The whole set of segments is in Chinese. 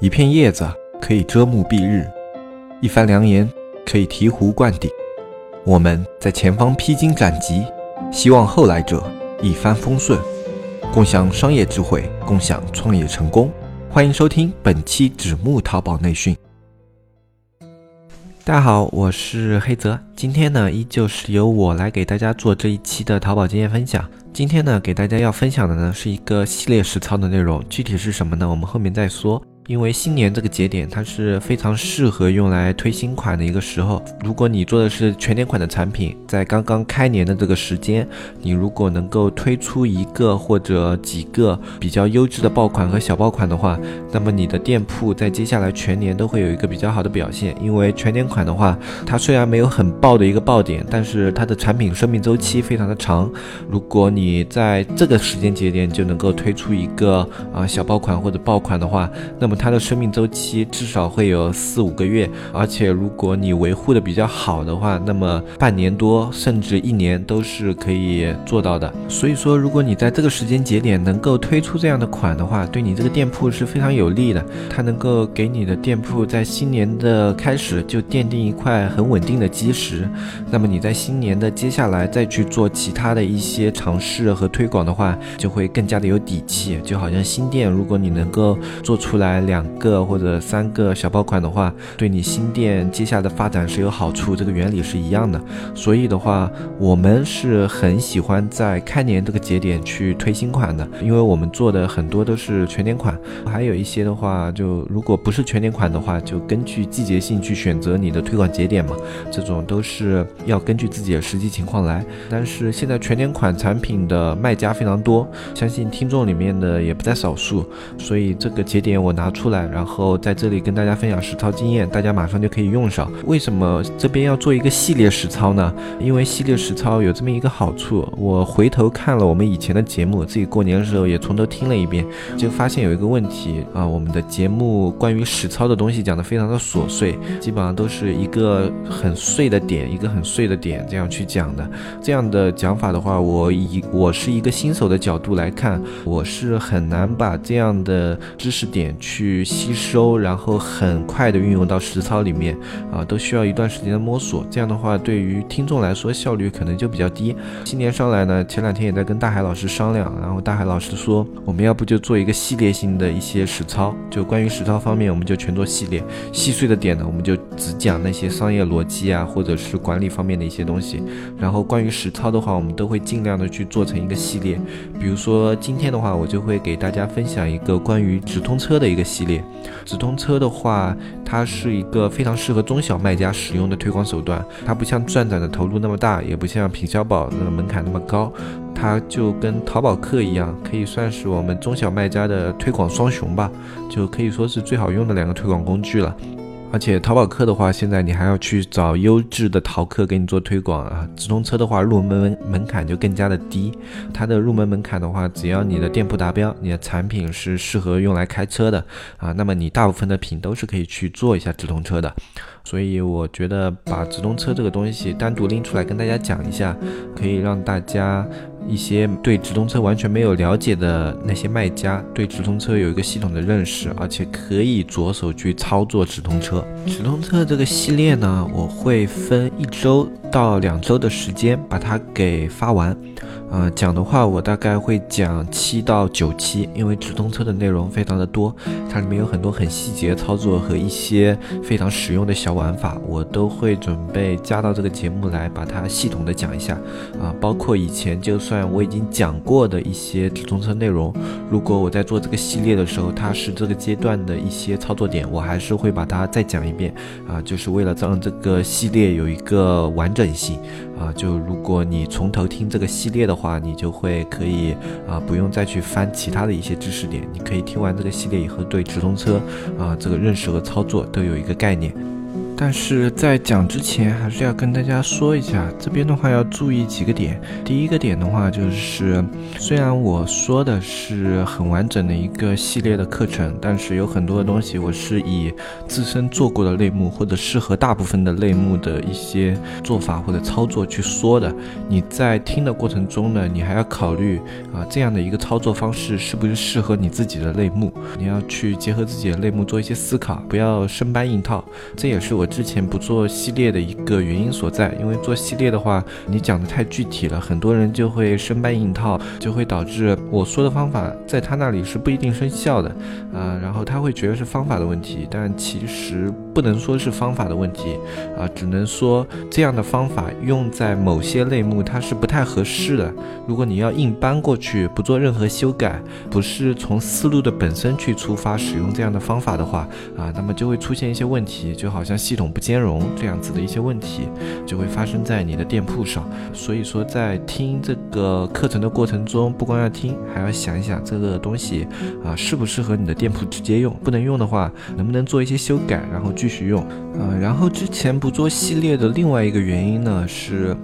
一片叶子可以遮目蔽日，一番良言可以醍醐灌顶。我们在前方披荆斩棘，希望后来者一帆风顺，共享商业智慧，共享创业成功。欢迎收听本期纸木淘宝内训。大家好，我是黑泽，今天呢依旧是由我来给大家做这一期的淘宝经验分享。今天呢给大家要分享的呢是一个系列实操的内容，具体是什么呢？我们后面再说。因为新年这个节点，它是非常适合用来推新款的一个时候。如果你做的是全年款的产品，在刚刚开年的这个时间，你如果能够推出一个或者几个比较优质的爆款和小爆款的话，那么你的店铺在接下来全年都会有一个比较好的表现。因为全年款的话，它虽然没有很爆的一个爆点，但是它的产品生命周期非常的长。如果你在这个时间节点就能够推出一个啊小爆款或者爆款的话，那么它的生命周期至少会有四五个月，而且如果你维护的比较好的话，那么半年多甚至一年都是可以做到的。所以说，如果你在这个时间节点能够推出这样的款的话，对你这个店铺是非常有利的。它能够给你的店铺在新年的开始就奠定一块很稳定的基石。那么你在新年的接下来再去做其他的一些尝试和推广的话，就会更加的有底气。就好像新店，如果你能够做出来。两个或者三个小爆款的话，对你新店接下来的发展是有好处，这个原理是一样的。所以的话，我们是很喜欢在开年这个节点去推新款的，因为我们做的很多都是全年款，还有一些的话，就如果不是全年款的话，就根据季节性去选择你的推广节点嘛。这种都是要根据自己的实际情况来。但是现在全年款产品的卖家非常多，相信听众里面的也不在少数，所以这个节点我拿出。出来，然后在这里跟大家分享实操经验，大家马上就可以用上。为什么这边要做一个系列实操呢？因为系列实操有这么一个好处，我回头看了我们以前的节目，自己过年的时候也从头听了一遍，就发现有一个问题啊，我们的节目关于实操的东西讲的非常的琐碎，基本上都是一个很碎的点，一个很碎的点这样去讲的。这样的讲法的话，我以我是一个新手的角度来看，我是很难把这样的知识点去。去吸收，然后很快的运用到实操里面啊，都需要一段时间的摸索。这样的话，对于听众来说，效率可能就比较低。新年上来呢，前两天也在跟大海老师商量，然后大海老师说，我们要不就做一个系列性的一些实操，就关于实操方面，我们就全做系列。细碎的点呢，我们就只讲那些商业逻辑啊，或者是管理方面的一些东西。然后关于实操的话，我们都会尽量的去做成一个系列。比如说今天的话，我就会给大家分享一个关于直通车的一个系。列直通车的话，它是一个非常适合中小卖家使用的推广手段。它不像转转的投入那么大，也不像品销宝的门槛那么高，它就跟淘宝客一样，可以算是我们中小卖家的推广双雄吧，就可以说是最好用的两个推广工具了。而且淘宝客的话，现在你还要去找优质的淘客给你做推广啊。直通车的话，入门门门槛就更加的低。它的入门门槛的话，只要你的店铺达标，你的产品是适合用来开车的啊，那么你大部分的品都是可以去做一下直通车的。所以我觉得把直通车这个东西单独拎出来跟大家讲一下，可以让大家。一些对直通车完全没有了解的那些卖家，对直通车有一个系统的认识，而且可以着手去操作直通车。直通车这个系列呢，我会分一周到两周的时间把它给发完。呃，讲的话我大概会讲七到九期，因为直通车的内容非常的多，它里面有很多很细节操作和一些非常实用的小玩法，我都会准备加到这个节目来把它系统的讲一下。啊，包括以前就算我已经讲过的一些直通车内容，如果我在做这个系列的时候，它是这个阶段的一些操作点，我还是会把它再讲一遍。啊，就是为了让这个系列有一个完整性。啊，就如果你从头听这个系列的话，你就会可以啊，不用再去翻其他的一些知识点。你可以听完这个系列以后，对直通车啊这个认识和操作都有一个概念。但是在讲之前，还是要跟大家说一下，这边的话要注意几个点。第一个点的话，就是虽然我说的是很完整的一个系列的课程，但是有很多的东西我是以自身做过的类目或者适合大部分的类目的一些做法或者操作去说的。你在听的过程中呢，你还要考虑啊这样的一个操作方式是不是适合你自己的类目，你要去结合自己的类目做一些思考，不要生搬硬套。这也是我。之前不做系列的一个原因所在，因为做系列的话，你讲的太具体了，很多人就会生搬硬套，就会导致我说的方法在他那里是不一定生效的，啊，然后他会觉得是方法的问题，但其实不能说是方法的问题，啊，只能说这样的方法用在某些类目它是不太合适的。如果你要硬搬过去，不做任何修改，不是从思路的本身去出发使用这样的方法的话，啊，那么就会出现一些问题，就好像系统。总不兼容这样子的一些问题，就会发生在你的店铺上。所以说，在听这个课程的过程中，不光要听，还要想一想这个东西啊适不适合你的店铺直接用。不能用的话，能不能做一些修改，然后继续用。呃，然后之前不做系列的另外一个原因呢是。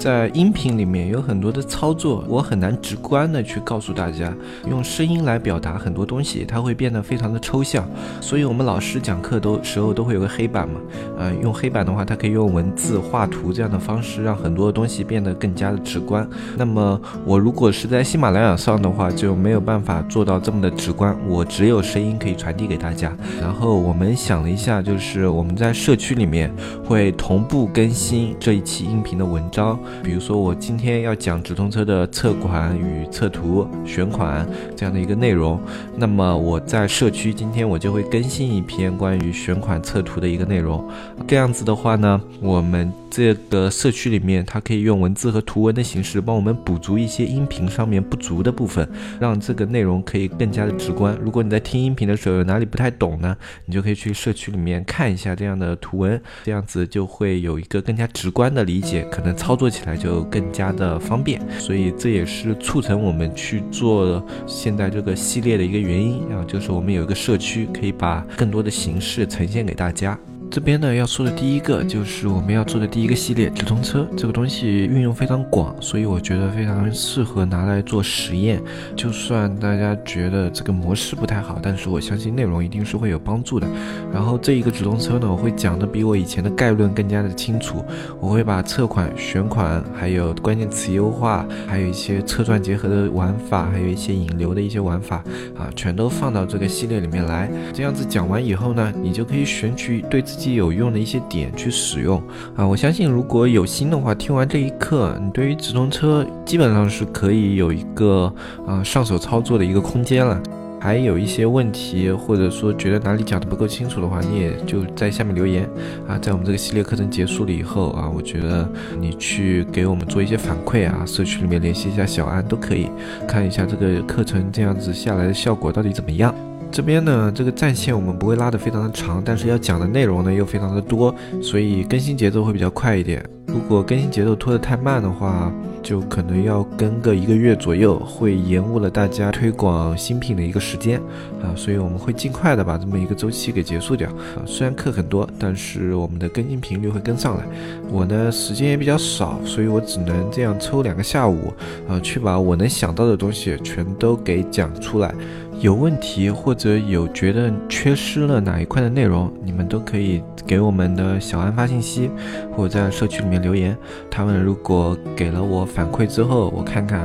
在音频里面有很多的操作，我很难直观的去告诉大家，用声音来表达很多东西，它会变得非常的抽象。所以，我们老师讲课都时候都会有个黑板嘛，呃，用黑板的话，它可以用文字、画图这样的方式，让很多的东西变得更加的直观。那么，我如果是在喜马拉雅上的话，就没有办法做到这么的直观，我只有声音可以传递给大家。然后我们想了一下，就是我们在社区里面会同步更新这一期音频的文章。比如说，我今天要讲直通车的测款与测图、选款这样的一个内容，那么我在社区今天我就会更新一篇关于选款测图的一个内容。这样子的话呢，我们。这个社区里面，它可以用文字和图文的形式帮我们补足一些音频上面不足的部分，让这个内容可以更加的直观。如果你在听音频的时候有哪里不太懂呢，你就可以去社区里面看一下这样的图文，这样子就会有一个更加直观的理解，可能操作起来就更加的方便。所以这也是促成我们去做现在这个系列的一个原因啊，就是我们有一个社区，可以把更多的形式呈现给大家。这边呢要说的第一个就是我们要做的第一个系列直通车，这个东西运用非常广，所以我觉得非常适合拿来做实验。就算大家觉得这个模式不太好，但是我相信内容一定是会有帮助的。然后这一个直通车呢，我会讲的比我以前的概论更加的清楚。我会把测款、选款，还有关键词优化，还有一些车传结合的玩法，还有一些引流的一些玩法啊，全都放到这个系列里面来。这样子讲完以后呢，你就可以选取对自己。有用的一些点去使用啊！我相信如果有心的话，听完这一课，你对于直通车基本上是可以有一个啊上手操作的一个空间了。还有一些问题，或者说觉得哪里讲的不够清楚的话，你也就在下面留言啊。在我们这个系列课程结束了以后啊，我觉得你去给我们做一些反馈啊，社区里面联系一下小安都可以，看一下这个课程这样子下来的效果到底怎么样。这边呢，这个战线我们不会拉得非常的长，但是要讲的内容呢又非常的多，所以更新节奏会比较快一点。如果更新节奏拖得太慢的话，就可能要跟个一个月左右，会延误了大家推广新品的一个时间啊。所以我们会尽快的把这么一个周期给结束掉啊。虽然课很多，但是我们的更新频率会跟上来。我呢时间也比较少，所以我只能这样抽两个下午啊，去把我能想到的东西全都给讲出来。有问题或者有觉得缺失了哪一块的内容，你们都可以给我们的小安发信息，或者在社区里面留言。他们如果给了我反馈之后，我看看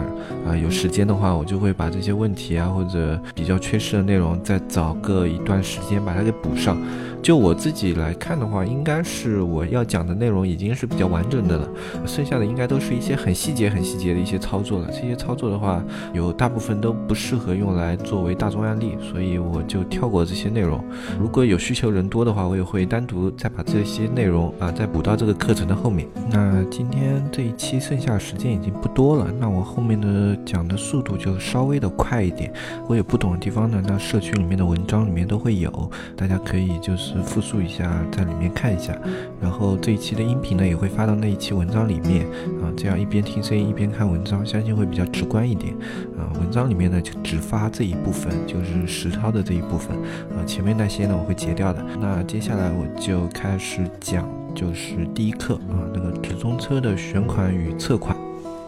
啊，有时间的话，我就会把这些问题啊或者比较缺失的内容，再找个一段时间把它给补上。就我自己来看的话，应该是我要讲的内容已经是比较完整的了，剩下的应该都是一些很细节、很细节的一些操作了。这些操作的话，有大部分都不适合用来作为大众案例，所以我就跳过这些内容。如果有需求人多的话，我也会单独再把这些内容啊再补到这个课程的后面。那今天这一期剩下时间已经不多了，那我后面的讲的速度就稍微的快一点。我有不懂的地方呢，那社区里面的文章里面都会有，大家可以就是。复述一下，在里面看一下，然后这一期的音频呢也会发到那一期文章里面啊，这样一边听声音一边看文章，相信会比较直观一点啊。文章里面呢就只发这一部分，就是实操的这一部分，啊，前面那些呢我会截掉的。那接下来我就开始讲，就是第一课啊，那个直通车的选款与测款。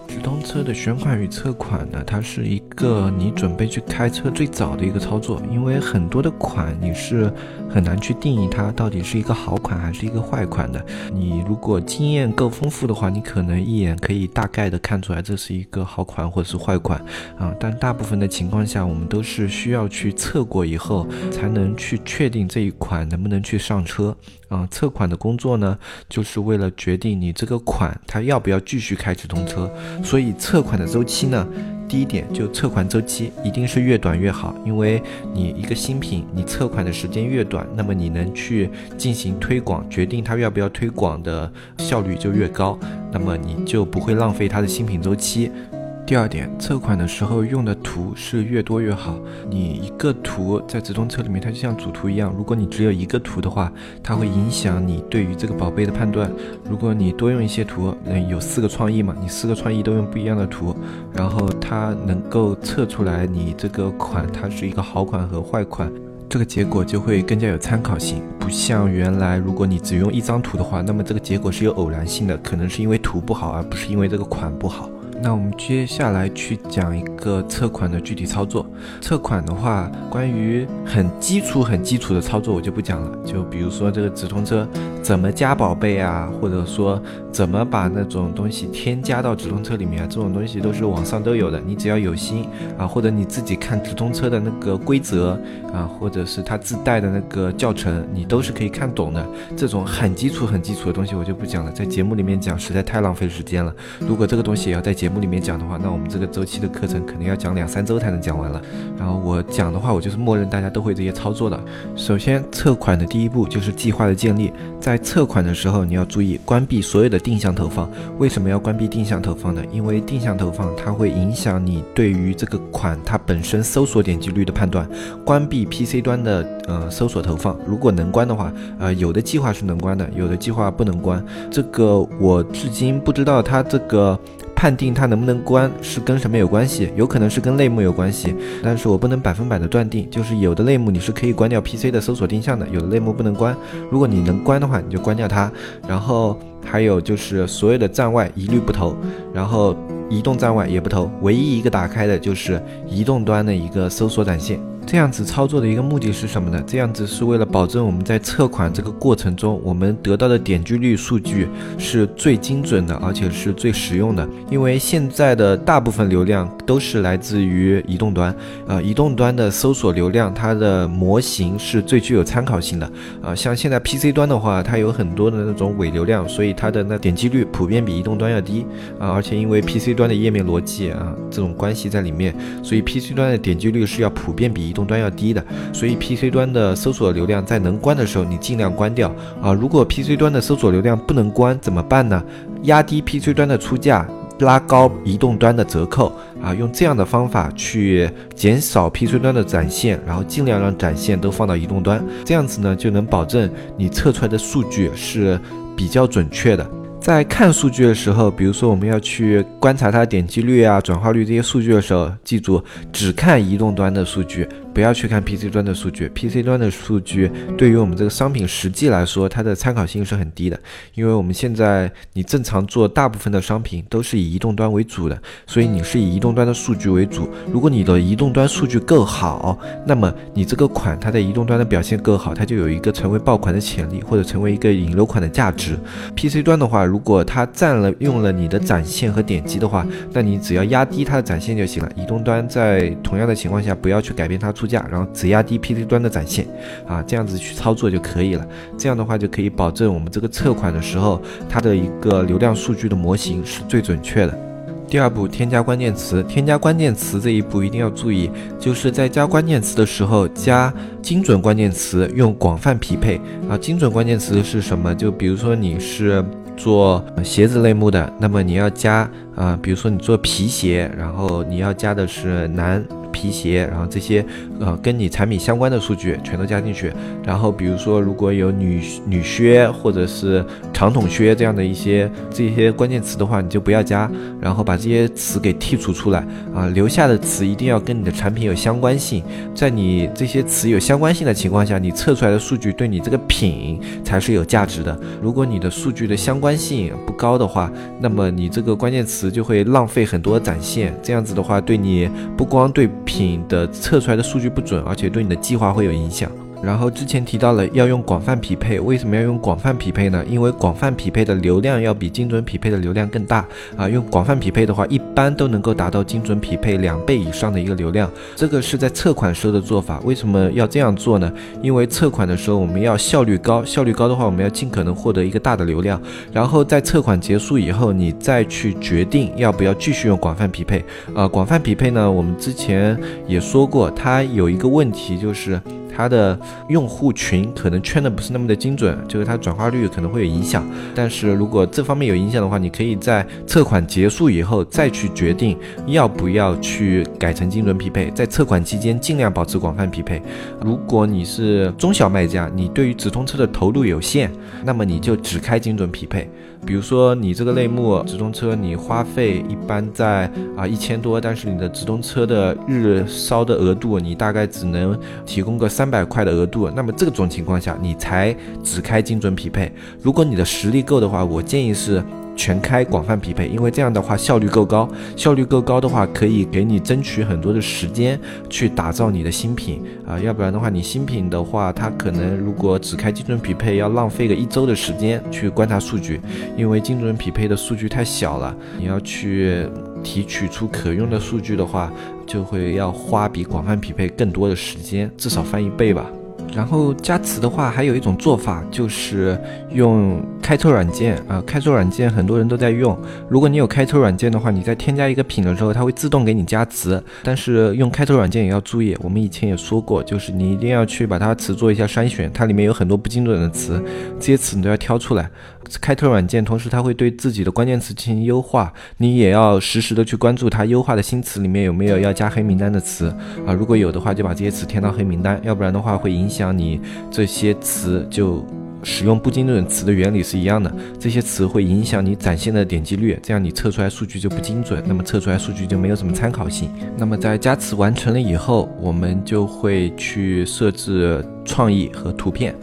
直通车的选款与测款呢，它是一个你准备去开车最早的一个操作，因为很多的款你是很难去定义它到底是一个好款还是一个坏款的。你如果经验够丰富的话，你可能一眼可以大概的看出来这是一个好款或者是坏款啊。但大部分的情况下，我们都是需要去测过以后，才能去确定这一款能不能去上车啊。测款的工作呢，就是为了决定你这个款它要不要继续开直通车。所以测款的周期呢，第一点就测款周期一定是越短越好，因为你一个新品，你测款的时间越短，那么你能去进行推广，决定它要不要推广的效率就越高，那么你就不会浪费它的新品周期。第二点，测款的时候用的图是越多越好。你一个图在直通车里面，它就像主图一样。如果你只有一个图的话，它会影响你对于这个宝贝的判断。如果你多用一些图，嗯，有四个创意嘛，你四个创意都用不一样的图，然后它能够测出来你这个款它是一个好款和坏款，这个结果就会更加有参考性。不像原来，如果你只用一张图的话，那么这个结果是有偶然性的，可能是因为图不好，而不是因为这个款不好。那我们接下来去讲一个测款的具体操作。测款的话，关于很基础、很基础的操作我就不讲了。就比如说这个直通车怎么加宝贝啊，或者说怎么把那种东西添加到直通车里面啊，这种东西都是网上都有的。你只要有心啊，或者你自己看直通车的那个规则啊，或者是它自带的那个教程，你都是可以看懂的。这种很基础、很基础的东西我就不讲了，在节目里面讲实在太浪费时间了。如果这个东西也要在节节目里面讲的话，那我们这个周期的课程肯定要讲两三周才能讲完了。然后我讲的话，我就是默认大家都会这些操作的。首先，测款的第一步就是计划的建立。在测款的时候，你要注意关闭所有的定向投放。为什么要关闭定向投放呢？因为定向投放它会影响你对于这个款它本身搜索点击率的判断。关闭 PC 端的呃搜索投放，如果能关的话，呃有的计划是能关的，有的计划不能关。这个我至今不知道它这个。判定它能不能关是跟什么有关系？有可能是跟类目有关系，但是我不能百分百的断定。就是有的类目你是可以关掉 PC 的搜索定向的，有的类目不能关。如果你能关的话，你就关掉它。然后还有就是所有的站外一律不投，然后移动站外也不投，唯一一个打开的就是移动端的一个搜索展现。这样子操作的一个目的是什么呢？这样子是为了保证我们在测款这个过程中，我们得到的点击率数据是最精准的，而且是最实用的。因为现在的大部分流量都是来自于移动端，呃，移动端的搜索流量它的模型是最具有参考性的。啊，像现在 PC 端的话，它有很多的那种伪流量，所以它的那点击率普遍比移动端要低。啊，而且因为 PC 端的页面逻辑啊这种关系在里面，所以 PC 端的点击率是要普遍比移动端要低的，所以 PC 端的搜索流量在能关的时候，你尽量关掉啊。如果 PC 端的搜索流量不能关怎么办呢？压低 PC 端的出价，拉高移动端的折扣啊，用这样的方法去减少 PC 端的展现，然后尽量让展现都放到移动端，这样子呢就能保证你测出来的数据是比较准确的。在看数据的时候，比如说我们要去观察它的点击率啊、转化率这些数据的时候，记住只看移动端的数据。不要去看 PC 端的数据，PC 端的数据对于我们这个商品实际来说，它的参考性是很低的。因为我们现在你正常做大部分的商品都是以移动端为主的，所以你是以移动端的数据为主。如果你的移动端数据够好，那么你这个款它在移动端的表现够好，它就有一个成为爆款的潜力，或者成为一个引流款的价值。PC 端的话，如果它占了用了你的展现和点击的话，那你只要压低它的展现就行了。移动端在同样的情况下，不要去改变它出。价，然后只压低 PC 端的展现，啊，这样子去操作就可以了。这样的话就可以保证我们这个测款的时候，它的一个流量数据的模型是最准确的。第二步，添加关键词。添加关键词这一步一定要注意，就是在加关键词的时候，加精准关键词，用广泛匹配。啊，精准关键词是什么？就比如说你是。做鞋子类目的，那么你要加啊，比如说你做皮鞋，然后你要加的是男皮鞋，然后这些呃跟你产品相关的数据全都加进去。然后比如说如果有女女靴或者是长筒靴这样的一些这些关键词的话，你就不要加，然后把这些词给剔除出来啊，留下的词一定要跟你的产品有相关性。在你这些词有相关性的情况下，你测出来的数据对你这个品才是有价值的。如果你的数据的相关性不高的话，那么你这个关键词就会浪费很多展现。这样子的话，对你不光对品的测出来的数据不准，而且对你的计划会有影响。然后之前提到了要用广泛匹配，为什么要用广泛匹配呢？因为广泛匹配的流量要比精准匹配的流量更大啊。用广泛匹配的话，一般都能够达到精准匹配两倍以上的一个流量。这个是在测款时候的做法。为什么要这样做呢？因为测款的时候我们要效率高，效率高的话，我们要尽可能获得一个大的流量。然后在测款结束以后，你再去决定要不要继续用广泛匹配。啊，广泛匹配呢，我们之前也说过，它有一个问题就是。它的用户群可能圈的不是那么的精准，就是它转化率可能会有影响。但是如果这方面有影响的话，你可以在测款结束以后再去决定要不要去改成精准匹配。在测款期间尽量保持广泛匹配。如果你是中小卖家，你对于直通车的投入有限，那么你就只开精准匹配。比如说你这个类目直通车，你花费一般在啊一千多，但是你的直通车的日烧的额度，你大概只能提供个三百块的额度，那么这种情况下，你才只开精准匹配。如果你的实力够的话，我建议是。全开广泛匹配，因为这样的话效率够高，效率够高的话可以给你争取很多的时间去打造你的新品啊，要不然的话你新品的话，它可能如果只开精准匹配，要浪费个一周的时间去观察数据，因为精准匹配的数据太小了，你要去提取出可用的数据的话，就会要花比广泛匹配更多的时间，至少翻一倍吧。然后加词的话，还有一种做法就是用开车软件啊，开车软件很多人都在用。如果你有开车软件的话，你在添加一个品的时候，它会自动给你加词。但是用开车软件也要注意，我们以前也说过，就是你一定要去把它词做一下筛选，它里面有很多不精准的词，这些词你都要挑出来。开拓软件，同时它会对自己的关键词进行优化，你也要实时的去关注它优化的新词里面有没有要加黑名单的词啊，如果有的话，就把这些词填到黑名单，要不然的话会影响你这些词就使用不精准词的原理是一样的，这些词会影响你展现的点击率，这样你测出来数据就不精准，那么测出来数据就没有什么参考性。那么在加词完成了以后，我们就会去设置创意和图片。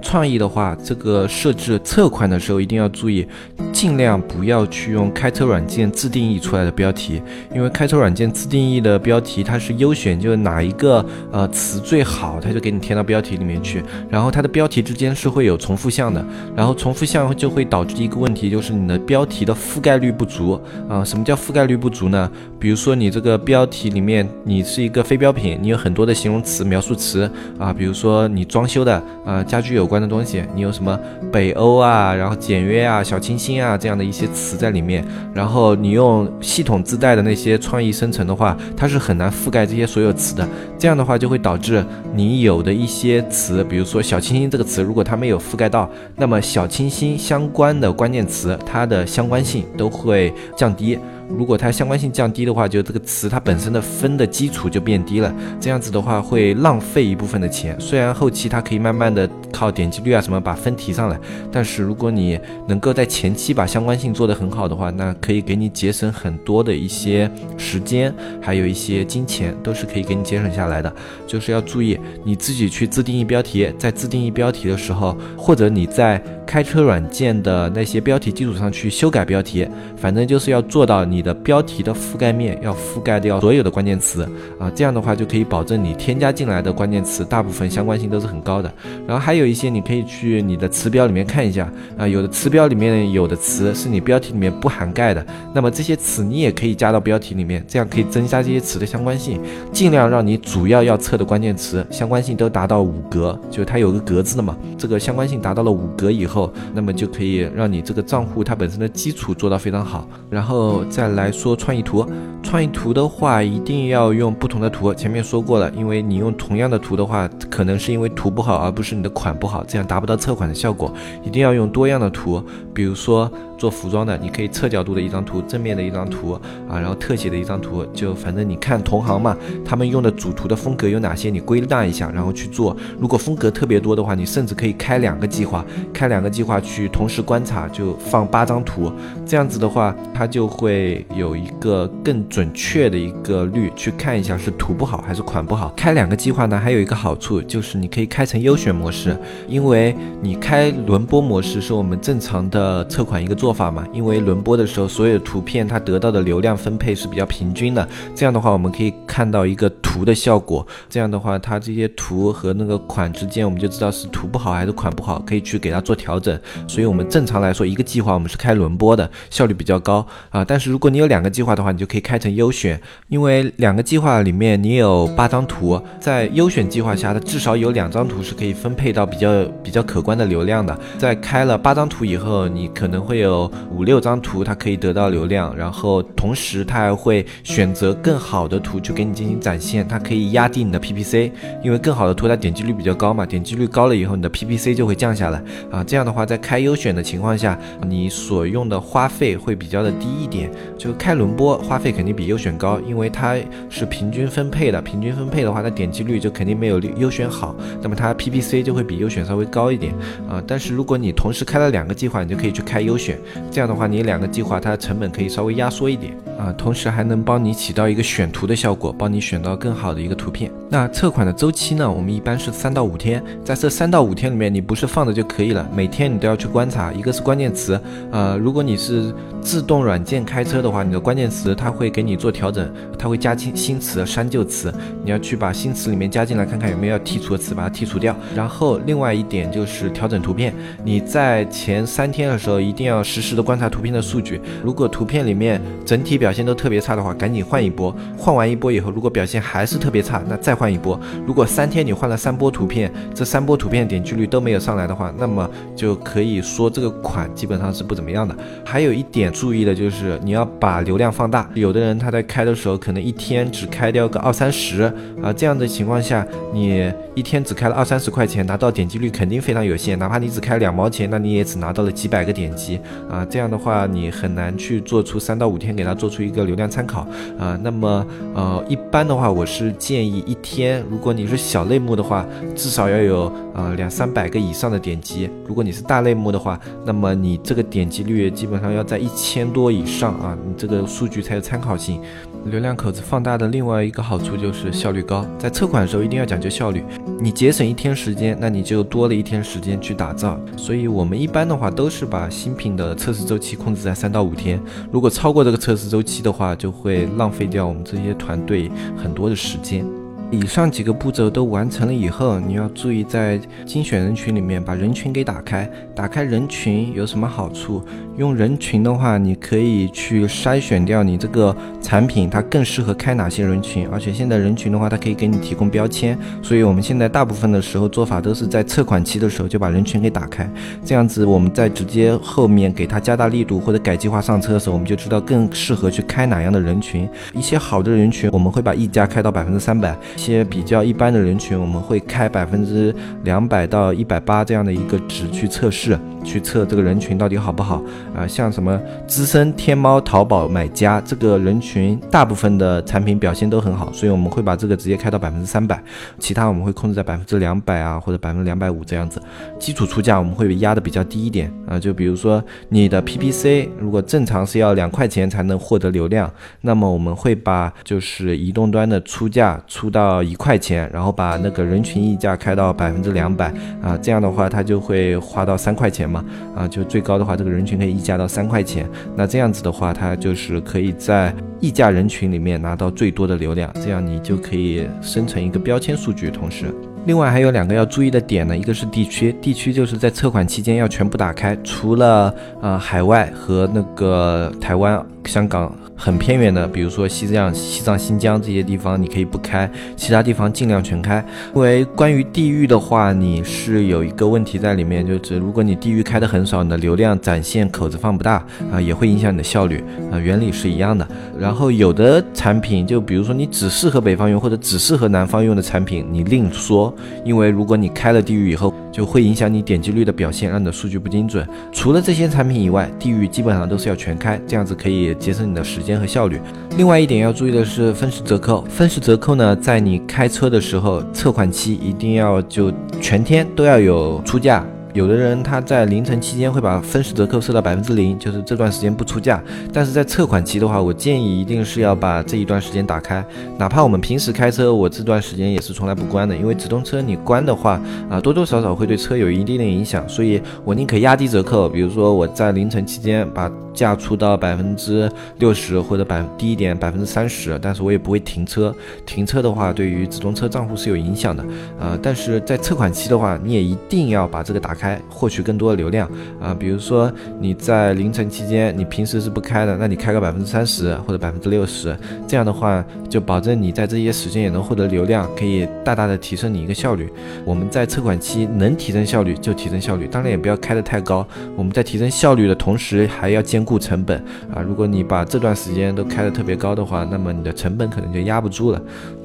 创意的话，这个设置测款的时候一定要注意，尽量不要去用开车软件自定义出来的标题，因为开车软件自定义的标题它是优选，就是哪一个呃词最好，它就给你填到标题里面去，然后它的标题之间是会有重复项的，然后重复项就会导致一个问题，就是你的标题的覆盖率不足啊。什么叫覆盖率不足呢？比如说你这个标题里面你是一个非标品，你有很多的形容词描述词啊，比如说你装修的啊家具有。关的东西，你有什么北欧啊，然后简约啊，小清新啊这样的一些词在里面，然后你用系统自带的那些创意生成的话，它是很难覆盖这些所有词的。这样的话就会导致你有的一些词，比如说小清新这个词，如果它没有覆盖到，那么小清新相关的关键词，它的相关性都会降低。如果它相关性降低的话，就这个词它本身的分的基础就变低了，这样子的话会浪费一部分的钱。虽然后期它可以慢慢的靠点击率啊什么把分提上来，但是如果你能够在前期把相关性做得很好的话，那可以给你节省很多的一些时间，还有一些金钱都是可以给你节省下来的。就是要注意你自己去自定义标题，在自定义标题的时候，或者你在开车软件的那些标题基础上去修改标题，反正就是要做到你。的标题的覆盖面要覆盖掉所有的关键词啊，这样的话就可以保证你添加进来的关键词大部分相关性都是很高的。然后还有一些你可以去你的词标里面看一下啊，有的词标里面有的词是你标题里面不涵盖的，那么这些词你也可以加到标题里面，这样可以增加这些词的相关性，尽量让你主要要测的关键词相关性都达到五格，就它有个格子的嘛，这个相关性达到了五格以后，那么就可以让你这个账户它本身的基础做到非常好，然后再。来说创意图，创意图的话一定要用不同的图。前面说过了，因为你用同样的图的话，可能是因为图不好，而不是你的款不好，这样达不到测款的效果。一定要用多样的图，比如说做服装的，你可以侧角度的一张图，正面的一张图啊，然后特写的一张图，就反正你看同行嘛，他们用的主图的风格有哪些，你归纳一下，然后去做。如果风格特别多的话，你甚至可以开两个计划，开两个计划去同时观察，就放八张图，这样子的话，它就会有一个更准确的一个率去看一下是图不好还是款不好。开两个计划呢，还有一个好处就是你可以开成优选模式，因为你开轮播模式是我们正常的测款一个做法嘛。因为轮播的时候，所有图片它得到的流量分配是比较平均的，这样的话我们可以看到一个图的效果。这样的话，它这些图和那个款之间，我们就知道是图不好还是款不好，可以去给它做调整。所以，我们正常来说，一个计划我们是开轮播的，效率比较高啊。但是如果你有两个计划的话，你就可以开成优选，因为两个计划里面你有八张图，在优选计划下，它至少有两张图是可以分配到比较比较可观的流量的。在开了八张图以后，你可能会有五六张图它可以得到流量，然后同时它还会选择更好的图去给你进行展现，它可以压低你的 PPC，因为更好的图它点击率比较高嘛，点击率高了以后，你的 PPC 就会降下来啊。这样的话，在开优选的情况下，你所用的花费会比较的低一点。就开轮播花费肯定比优选高，因为它是平均分配的，平均分配的话，它点击率就肯定没有优选好，那么它 PPC 就会比优选稍微高一点啊。但是如果你同时开了两个计划，你就可以去开优选，这样的话，你两个计划它的成本可以稍微压缩一点。啊，同时还能帮你起到一个选图的效果，帮你选到更好的一个图片。那测款的周期呢，我们一般是三到五天，在这三到五天里面，你不是放着就可以了，每天你都要去观察，一个是关键词，呃，如果你是自动软件开车的话，你的关键词它会给你做调整，它会加新新词、删旧词，你要去把新词里面加进来，看看有没有要剔除的词，把它剔除掉。然后另外一点就是调整图片，你在前三天的时候一定要实时的观察图片的数据，如果图片里面整体表表现都特别差的话，赶紧换一波。换完一波以后，如果表现还是特别差，那再换一波。如果三天你换了三波图片，这三波图片点击率都没有上来的话，那么就可以说这个款基本上是不怎么样的。还有一点注意的就是你要把流量放大，有的人他在开的时候可能一天只开掉个二三十啊，这样的情况下，你一天只开了二三十块钱，拿到点击率肯定非常有限。哪怕你只开两毛钱，那你也只拿到了几百个点击啊，这样的话你很难去做出三到五天给他做出一个流量参考啊。那么呃，一般的话，我是建议一天，如果你是小类目的话，至少要有呃两三百个以上的点击；如果你是大类目的话，那么你这个点击率基本上要在一千多以上啊，你这个数据才有参考性。流量口子放大的另外一个好处就是效率高，在测款的时候一定要讲究效率，你节省一天时间，那你就多了一天时间去打造。所以我们一般的话都是把新品的测试周期控制在三到五天，如果超过这个测试周期的话，就会浪费掉我们这些团队很多的时间。以上几个步骤都完成了以后，你要注意在精选人群里面把人群给打开。打开人群有什么好处？用人群的话，你可以去筛选掉你这个产品它更适合开哪些人群。而且现在人群的话，它可以给你提供标签。所以我们现在大部分的时候做法都是在测款期的时候就把人群给打开，这样子我们在直接后面给它加大力度或者改计划上车的时候，我们就知道更适合去开哪样的人群。一些好的人群，我们会把溢价开到百分之三百。一些比较一般的人群，我们会开百分之两百到一百八这样的一个值去测试，去测这个人群到底好不好啊？像什么资深天猫、淘宝买家这个人群，大部分的产品表现都很好，所以我们会把这个直接开到百分之三百，其他我们会控制在百分之两百啊，或者百分之两百五这样子。基础出价我们会压的比较低一点啊，就比如说你的 PPC 如果正常是要两块钱才能获得流量，那么我们会把就是移动端的出价出到。一块钱，然后把那个人群溢价开到百分之两百啊，这样的话它就会花到三块钱嘛啊，就最高的话这个人群可以溢价到三块钱，那这样子的话它就是可以在溢价人群里面拿到最多的流量，这样你就可以生成一个标签数据，同时。另外还有两个要注意的点呢，一个是地区，地区就是在测款期间要全部打开，除了呃海外和那个台湾、香港很偏远的，比如说西藏、西藏、新疆这些地方，你可以不开，其他地方尽量全开。因为关于地域的话，你是有一个问题在里面，就是如果你地域开的很少，你的流量展现口子放不大啊，也会影响你的效率啊，原理是一样的。然后有的产品，就比如说你只适合北方用或者只适合南方用的产品，你另说。因为如果你开了地域以后，就会影响你点击率的表现，让你的数据不精准。除了这些产品以外，地域基本上都是要全开，这样子可以节省你的时间和效率。另外一点要注意的是分时折扣，分时折扣呢，在你开车的时候，测款期一定要就全天都要有出价。有的人他在凌晨期间会把分时折扣设到百分之零，就是这段时间不出价。但是在测款期的话，我建议一定是要把这一段时间打开。哪怕我们平时开车，我这段时间也是从来不关的，因为直通车你关的话啊，多多少少会对车有一定的影响。所以我宁可压低折扣，比如说我在凌晨期间把价出到百分之六十或者百低一点百分之三十，但是我也不会停车。停车的话，对于直通车账户是有影响的。呃，但是在测款期的话，你也一定要把这个打。开开获取更多的流量啊，比如说你在凌晨期间，你平时是不开的，那你开个百分之三十或者百分之六十，这样的话就保证你在这些时间也能获得流量，可以大大的提升你一个效率。我们在测款期能提升效率就提升效率，当然也不要开得太高。我们在提升效率的同时还要兼顾成本啊，如果你把这段时间都开得特别高的话，那么你的成本可能就压不住了。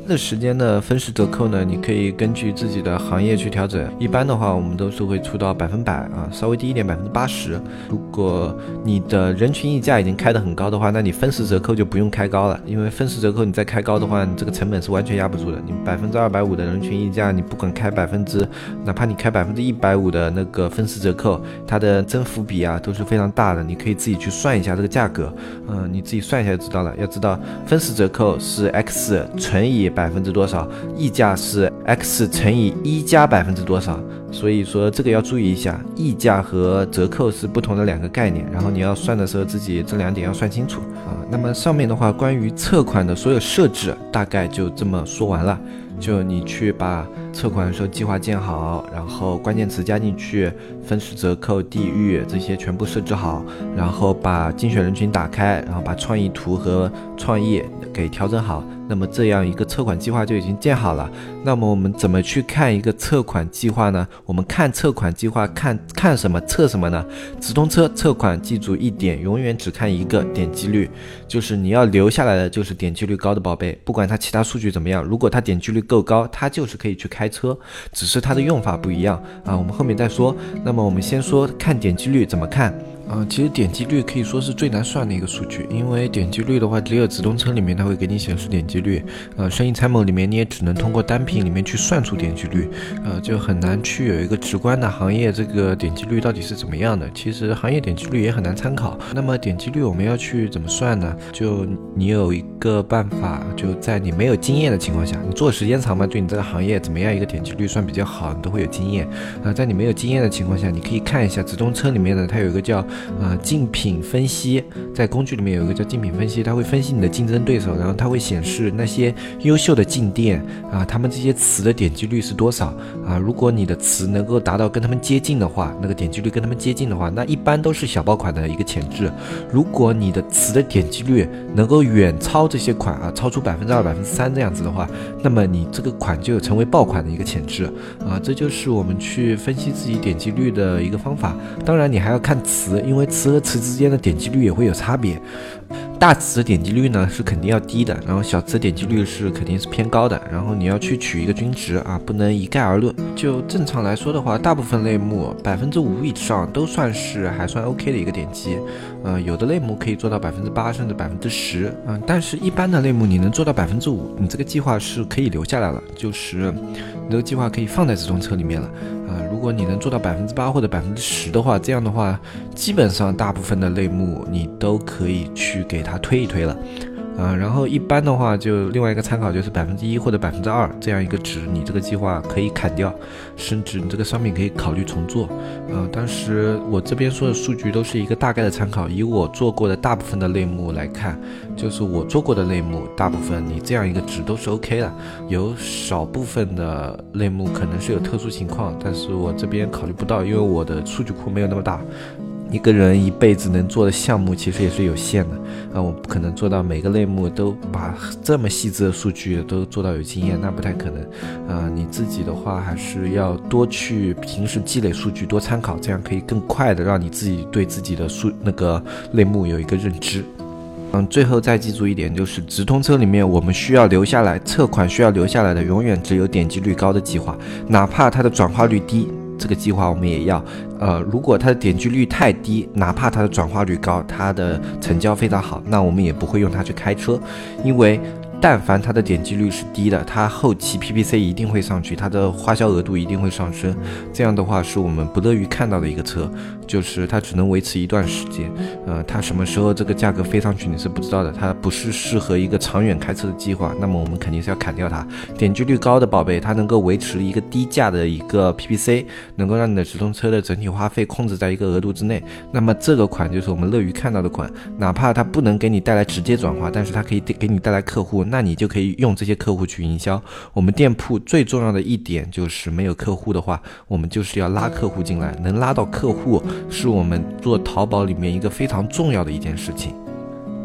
这时间的分时折扣呢，你可以根据自己的行业去调整。一般的话，我们都是会出到百分百啊，稍微低一点百分之八十。如果你的人群溢价已经开得很高的话，那你分时折扣就不用开高了，因为分时折扣你再开高的话，你这个成本是完全压不住的。你百分之二百五的人群溢价，你不管开百分之，哪怕你开百分之一百五的那个分时折扣，它的增幅比啊都是非常大的。你可以自己去算一下这个价格，嗯，你自己算一下就知道了。要知道分时折扣是 x 乘以。百分之多少？溢价是 x 乘以一加百分之多少？所以说这个要注意一下，溢价和折扣是不同的两个概念。然后你要算的时候，自己这两点要算清楚啊。那么上面的话，关于测款的所有设置，大概就这么说完了。就你去把测款的时候计划建好，然后关键词加进去，分时折扣、地域这些全部设置好，然后把精选人群打开，然后把创意图和创意给调整好。那么这样一个测款计划就已经建好了。那么我们怎么去看一个测款计划呢？我们看测款计划看看什么测什么呢？直通车测款记住一点，永远只看一个点击率，就是你要留下来的就是点击率高的宝贝，不管它其他数据怎么样，如果它点击率够高，它就是可以去开车，只是它的用法不一样啊。我们后面再说。那么我们先说看点击率怎么看。啊，其实点击率可以说是最难算的一个数据，因为点击率的话，只有直通车里面它会给你显示点击率，呃，生意参谋里面你也只能通过单品里面去算出点击率，呃，就很难去有一个直观的行业这个点击率到底是怎么样的。其实行业点击率也很难参考。那么点击率我们要去怎么算呢？就你有一个办法，就在你没有经验的情况下，你做时间长嘛，对你这个行业怎么样一个点击率算比较好，你都会有经验。啊，在你没有经验的情况下，你可以看一下直通车里面呢，它有一个叫呃，竞品分析在工具里面有一个叫竞品分析，它会分析你的竞争对手，然后它会显示那些优秀的进店啊，他们这些词的点击率是多少啊？如果你的词能够达到跟他们接近的话，那个点击率跟他们接近的话，那一般都是小爆款的一个潜质。如果你的词的点击率能够远超这些款啊，超出百分之二、百分之三这样子的话，那么你这个款就有成为爆款的一个潜质啊。这就是我们去分析自己点击率的一个方法。当然，你还要看词，因为词。和词之间的点击率也会有差别，大词的点击率呢是肯定要低的，然后小词点击率是肯定是偏高的，然后你要去取一个均值啊，不能一概而论。就正常来说的话，大部分类目百分之五以上都算是还算 OK 的一个点击，呃，有的类目可以做到百分之八甚至百分之十，嗯，但是一般的类目你能做到百分之五，你这个计划是可以留下来了，就是你这个计划可以放在直通车里面了。如果你能做到百分之八或者百分之十的话，这样的话，基本上大部分的类目你都可以去给它推一推了。啊，然后一般的话，就另外一个参考就是百分之一或者百分之二这样一个值，你这个计划可以砍掉，甚至你这个商品可以考虑重做。呃，当时我这边说的数据都是一个大概的参考，以我做过的大部分的类目来看，就是我做过的类目大部分你这样一个值都是 OK 的，有少部分的类目可能是有特殊情况，但是我这边考虑不到，因为我的数据库没有那么大。一个人一辈子能做的项目其实也是有限的啊，我不可能做到每个类目都把这么细致的数据都做到有经验，那不太可能啊。你自己的话还是要多去平时积累数据，多参考，这样可以更快的让你自己对自己的数那个类目有一个认知。嗯，最后再记住一点，就是直通车里面我们需要留下来测款需要留下来的，永远只有点击率高的计划，哪怕它的转化率低。这个计划我们也要。呃，如果它的点击率太低，哪怕它的转化率高，它的成交非常好，那我们也不会用它去开车，因为。但凡它的点击率是低的，它后期 PPC 一定会上去，它的花销额度一定会上升。这样的话是我们不乐于看到的一个车，就是它只能维持一段时间。呃，它什么时候这个价格飞上去你是不知道的，它不是适合一个长远开车的计划。那么我们肯定是要砍掉它。点击率高的宝贝，它能够维持一个低价的一个 PPC，能够让你的直通车的整体花费控制在一个额度之内。那么这个款就是我们乐于看到的款，哪怕它不能给你带来直接转化，但是它可以给你带来客户。那那你就可以用这些客户去营销。我们店铺最重要的一点就是没有客户的话，我们就是要拉客户进来。能拉到客户，是我们做淘宝里面一个非常重要的一件事情。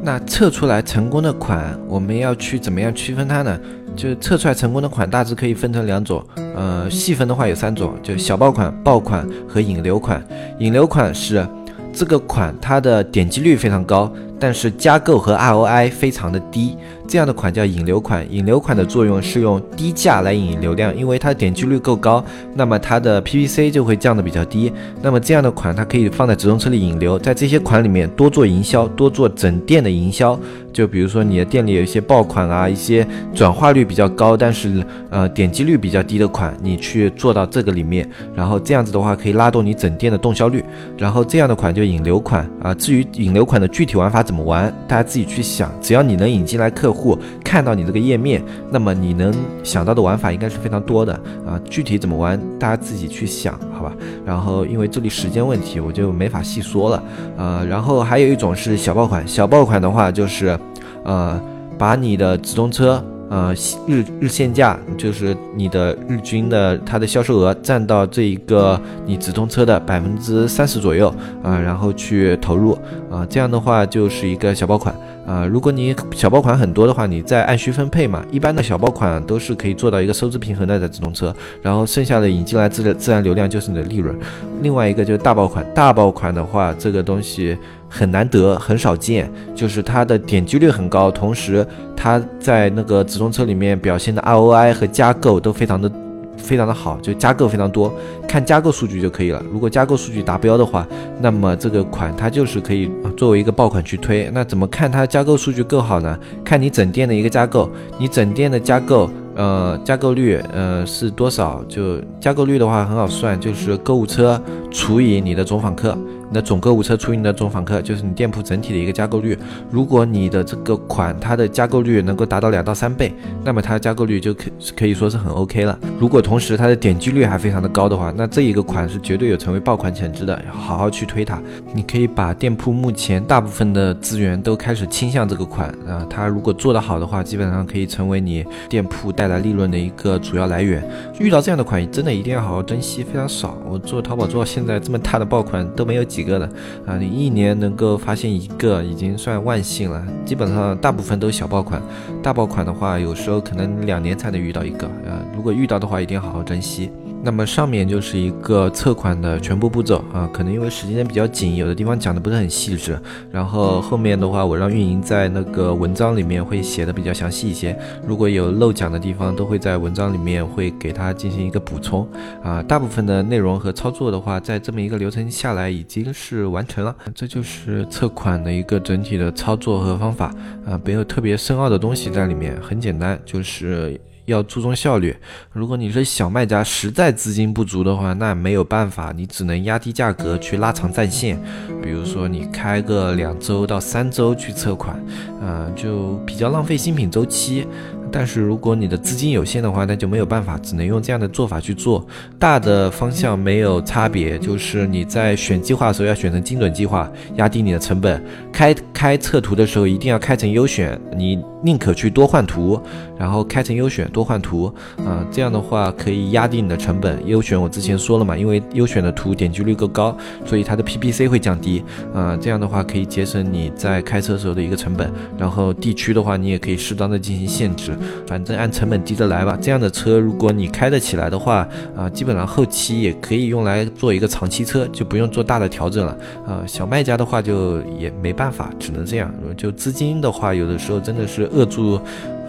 那测出来成功的款，我们要去怎么样区分它呢？就是测出来成功的款，大致可以分成两种。呃，细分的话有三种，就小爆款、爆款和引流款。引流款是这个款，它的点击率非常高。但是加购和 ROI 非常的低，这样的款叫引流款。引流款的作用是用低价来引流量，因为它点击率够高，那么它的 PPC 就会降的比较低。那么这样的款它可以放在直通车里引流，在这些款里面多做营销，多做整店的营销。就比如说你的店里有一些爆款啊，一些转化率比较高，但是呃点击率比较低的款，你去做到这个里面，然后这样子的话可以拉动你整店的动销率。然后这样的款就引流款啊。至于引流款的具体玩法，怎么玩？大家自己去想。只要你能引进来客户，看到你这个页面，那么你能想到的玩法应该是非常多的啊。具体怎么玩，大家自己去想，好吧？然后因为这里时间问题，我就没法细说了。呃，然后还有一种是小爆款，小爆款的话就是，呃，把你的直通车。呃，日日线价就是你的日均的它的销售额占到这一个你直通车的百分之三十左右啊，然后去投入啊，这样的话就是一个小爆款啊。如果你小爆款很多的话，你再按需分配嘛。一般的小爆款都是可以做到一个收支平衡的在直通车，然后剩下的引进来自自然流量就是你的利润。另外一个就是大爆款，大爆款的话，这个东西。很难得，很少见，就是它的点击率很高，同时它在那个直通车里面表现的 ROI 和加购都非常的非常的好，就加购非常多，看加购数据就可以了。如果加购数据达标的话，那么这个款它就是可以作为一个爆款去推。那怎么看它加购数据够好呢？看你整店的一个加购，你整店的加购，呃，加购率，呃，是多少？就加购率的话很好算，就是购物车除以你的总访客。你的总购物车除以你的总访客，就是你店铺整体的一个加购率。如果你的这个款它的加购率能够达到两到三倍，那么它的加购率就可可以说是很 OK 了。如果同时它的点击率还非常的高的话，那这一个款是绝对有成为爆款潜质的，好好去推它。你可以把店铺目前大部分的资源都开始倾向这个款啊，它如果做得好的话，基本上可以成为你店铺带来利润的一个主要来源。遇到这样的款，真的一定要好好珍惜，非常少。我做淘宝做到现在这么大的爆款都没有几。几个的啊，你一年能够发现一个，已经算万幸了。基本上大部分都是小爆款，大爆款的话，有时候可能两年才能遇到一个啊。如果遇到的话，一定要好好珍惜。那么上面就是一个测款的全部步骤啊，可能因为时间比较紧，有的地方讲的不是很细致。然后后面的话，我让运营在那个文章里面会写的比较详细一些。如果有漏讲的地方，都会在文章里面会给他进行一个补充啊。大部分的内容和操作的话，在这么一个流程下来已经是完成了。这就是测款的一个整体的操作和方法啊，没有特别深奥的东西在里面，很简单，就是。要注重效率。如果你是小卖家，实在资金不足的话，那没有办法，你只能压低价格去拉长战线。比如说，你开个两周到三周去测款，呃，就比较浪费新品周期。但是如果你的资金有限的话，那就没有办法，只能用这样的做法去做。大的方向没有差别，就是你在选计划的时候要选成精准计划，压低你的成本。开开测图的时候一定要开成优选，你宁可去多换图，然后开成优选多换图，啊，这样的话可以压低你的成本。优选我之前说了嘛，因为优选的图点击率够高，所以它的 PPC 会降低，啊，这样的话可以节省你在开车时候的一个成本。然后地区的话，你也可以适当的进行限制。反正按成本低的来吧。这样的车，如果你开得起来的话，啊，基本上后期也可以用来做一个长期车，就不用做大的调整了。啊，小卖家的话就也没办法，只能这样。就资金的话，有的时候真的是扼住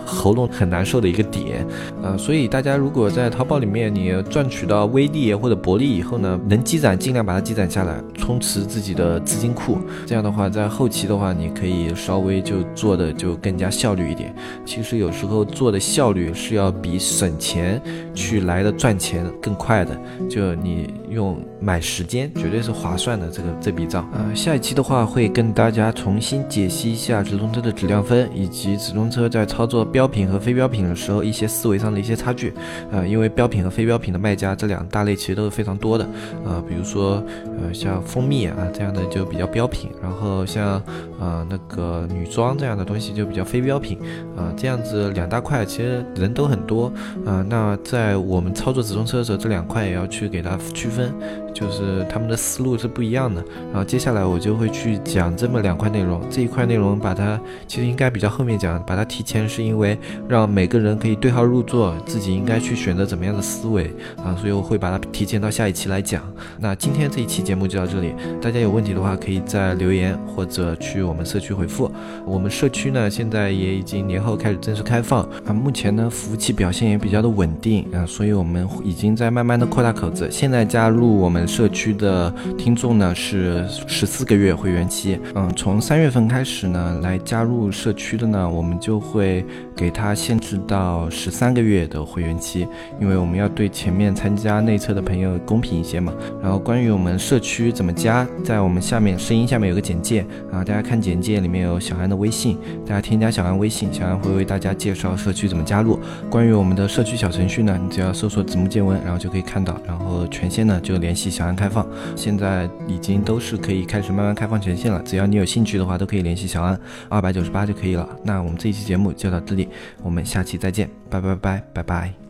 喉咙很难受的一个点，呃，所以大家如果在淘宝里面你赚取到微利或者薄利以后呢，能积攒尽量把它积攒下来，充实自己的资金库。这样的话，在后期的话，你可以稍微就做的就更加效率一点。其实有时候做的效率是要比省钱去来的赚钱更快的。就你用买时间，绝对是划算的这个这笔账。呃，下一期的话会跟大家重新解析一下直通车的质量分，以及直通车在操作标品和非标品的时候一些思维上的一些差距。呃，因为标品和非标品的卖家这两大类其实都是非常多的。呃，比如说呃像蜂蜜啊这样的就比较标品，然后像呃那个女装这样的东西就比较非标品。啊，这样子两大块其实人都很多。啊，那在我们操作直通车的时候，这两块也要去给它区分。就是他们的思路是不一样的，然后接下来我就会去讲这么两块内容，这一块内容把它其实应该比较后面讲，把它提前是因为让每个人可以对号入座，自己应该去选择怎么样的思维啊，所以我会把它提前到下一期来讲。那今天这一期节目就到这里，大家有问题的话可以在留言或者去我们社区回复。我们社区呢现在也已经年后开始正式开放啊，目前呢服务器表现也比较的稳定啊，所以我们已经在慢慢的扩大口子，现在加入我们。社区的听众呢是十四个月会员期，嗯，从三月份开始呢来加入社区的呢，我们就会给他限制到十三个月的会员期，因为我们要对前面参加内测的朋友公平一些嘛。然后关于我们社区怎么加，在我们下面声音下面有个简介啊，大家看简介里面有小安的微信，大家添加小安微信，小安会为大家介绍社区怎么加入。关于我们的社区小程序呢，你只要搜索子木见闻，然后就可以看到，然后权限呢就联系。小安开放，现在已经都是可以开始慢慢开放权限了。只要你有兴趣的话，都可以联系小安，二百九十八就可以了。那我们这一期节目就到这里，我们下期再见，拜拜拜拜拜。